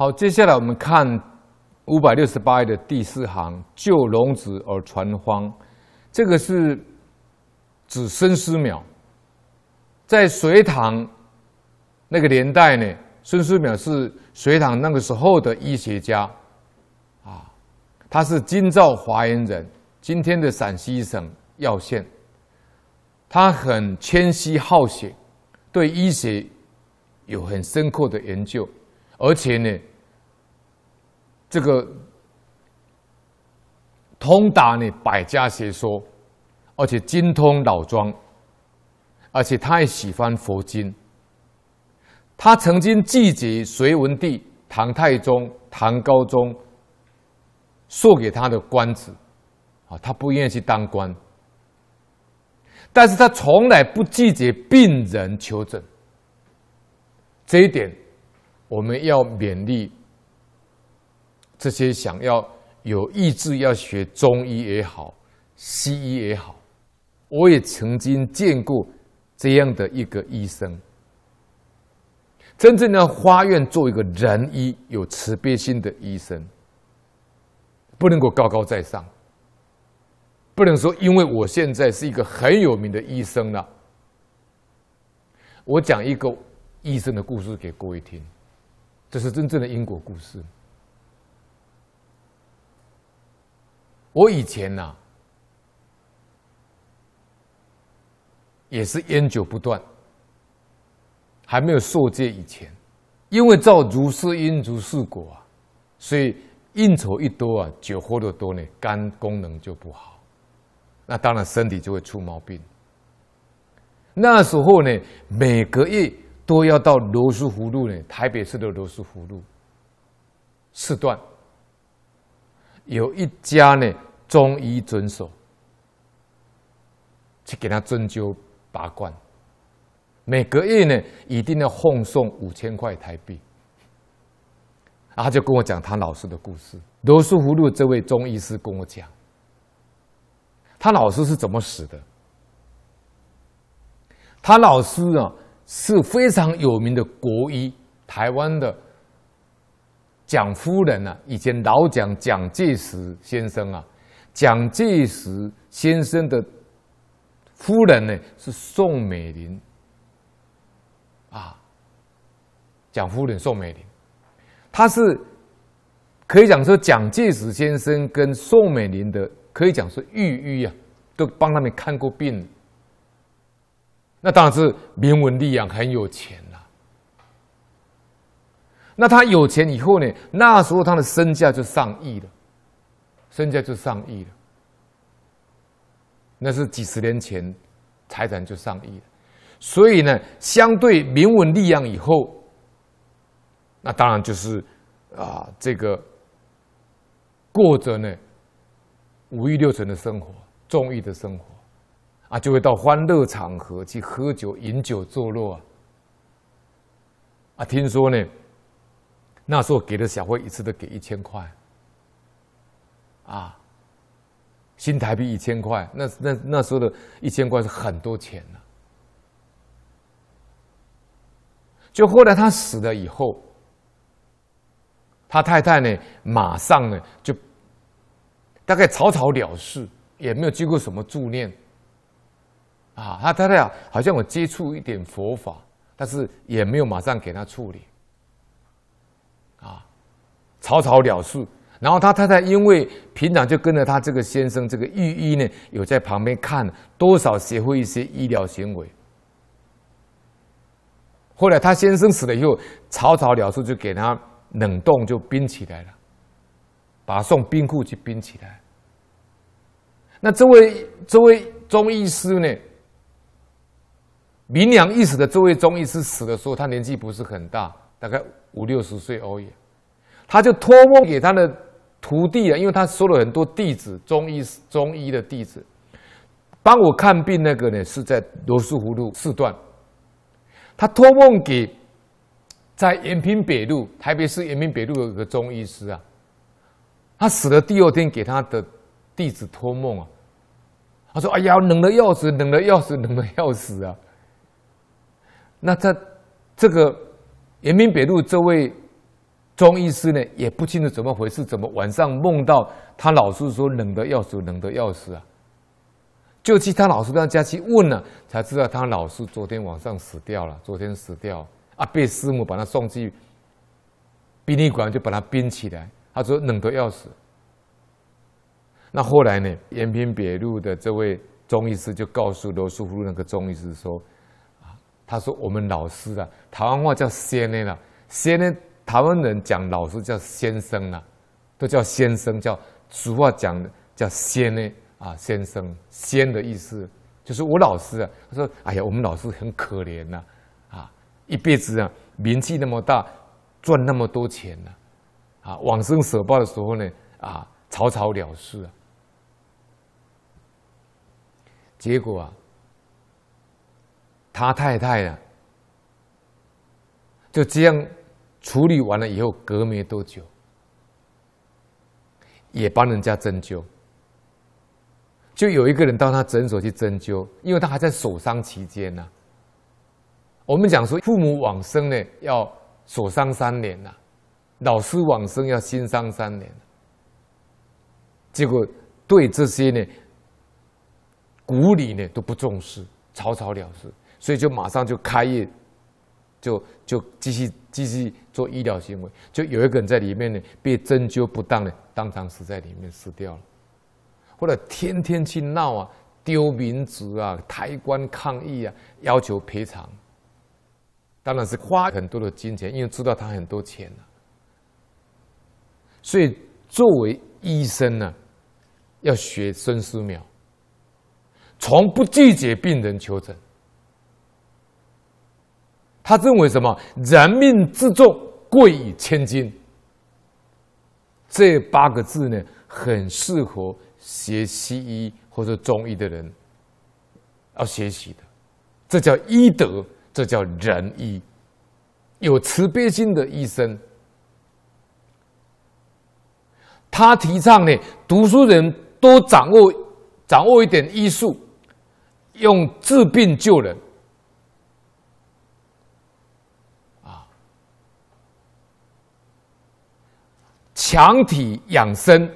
好，接下来我们看五百六十八页的第四行，救龙子而传荒，这个是指孙思邈，在隋唐那个年代呢，孙思邈是隋唐那个时候的医学家，啊，他是京兆华阳人，今天的陕西省耀县，他很谦虚好学，对医学有很深刻的研究。而且呢，这个通达呢百家学说，而且精通老庄，而且他也喜欢佛经。他曾经拒绝隋文帝唐太宗、唐高宗授给他的官职，啊，他不愿意去当官。但是他从来不拒绝病人求诊，这一点。我们要勉励这些想要有意志要学中医也好，西医也好，我也曾经见过这样的一个医生，真正的发愿做一个仁医，有慈悲心的医生，不能够高高在上，不能说因为我现在是一个很有名的医生了，我讲一个医生的故事给各位听。这是真正的因果故事。我以前呐、啊，也是烟酒不断，还没有受戒以前，因为照如是因如是果啊，所以应酬一多啊，酒喝的多呢，肝功能就不好，那当然身体就会出毛病。那时候呢，每个月。都要到罗斯福路呢，台北市的罗斯福路四段有一家呢中医诊所，去给他针灸拔罐，每个月呢一定要奉送五千块台币。他就跟我讲他老师的故事。罗斯福路这位中医师跟我讲，他老师是怎么死的？他老师啊。是非常有名的国医，台湾的蒋夫人啊，以前老蒋蒋介石先生啊，蒋介石先生的夫人呢是宋美龄啊，蒋夫人宋美龄，他是可以讲说蒋介石先生跟宋美龄的可以讲是御医啊，都帮他们看过病。那当然是名闻利养，很有钱了。那他有钱以后呢？那时候他的身价就上亿了，身价就上亿了。那是几十年前，财产就上亿了。所以呢，相对名闻利养以后，那当然就是啊，这个过着呢五欲六尘的生活，纵欲的生活。啊，就会到欢乐场合去喝酒、饮酒作乐啊！啊，听说呢，那时候给的小慧一次都给一千块，啊，新台币一千块，那那那时候的一千块是很多钱了。就后来他死了以后，他太太呢，马上呢就大概草草了事，也没有经过什么助念。啊，他太太啊，好像我接触一点佛法，但是也没有马上给他处理，啊，草草了事。然后他太太因为平常就跟着他这个先生，这个御医呢，有在旁边看，多少学会一些医疗行为。后来他先生死了以后，草草了事，就给他冷冻就冰起来了，把他送冰库去冰起来。那这位这位中医师呢？名扬一时的这位中医师死的时候，他年纪不是很大，大概五六十岁而已。他就托梦给他的徒弟啊，因为他收了很多弟子，中医中医的弟子，帮我看病那个呢是在罗斯福路四段。他托梦给在延平北路，台北市延平北路有一个中医师啊，他死了第二天给他的弟子托梦啊，他说：“哎呀，冷的要死，冷的要死，冷的要死啊！”那他这个延平北路这位中医师呢也不清楚怎么回事，怎么晚上梦到他老师说冷得要死，冷得要死啊！就去他老师那家去问了，才知道他老师昨天晚上死掉了，昨天死掉啊！被师母把他送去殡仪馆，就把他冰起来。他说冷得要死。那后来呢，延平北路的这位中医师就告诉罗斯福那个中医师说：“，他说我们老师啊，台湾话叫先呢了，先呢。”台湾人讲老师叫先生啊，都叫先生，叫俗话讲的叫先呢啊，先生先的意思就是我老师啊。他说：“哎呀，我们老师很可怜呐，啊，一辈子啊名气那么大，赚那么多钱呐，啊，往生舍报的时候呢，啊，草草了事啊。结果啊，他太太啊，就这样。”处理完了以后，隔没多久，也帮人家针灸。就有一个人到他诊所去针灸，因为他还在守丧期间呢。我们讲说，父母往生呢要守丧三年呐，老师往生要心丧三年。结果对这些呢古礼呢都不重视，草草了事，所以就马上就开业。就就继续继续做医疗行为，就有一个人在里面呢，被针灸不当呢，当场死在里面死掉了。后来天天去闹啊，丢名纸啊，抬棺抗议啊，要求赔偿。当然是花很多的金钱，因为知道他很多钱啊。所以作为医生呢、要学孙思邈，从不拒绝病人求诊。他认为什么？人命之重，贵以千金。这八个字呢，很适合学西医或者中医的人要学习的。这叫医德，这叫仁医。有慈悲心的医生，他提倡呢，读书人多掌握掌握一点医术，用治病救人。强体养生，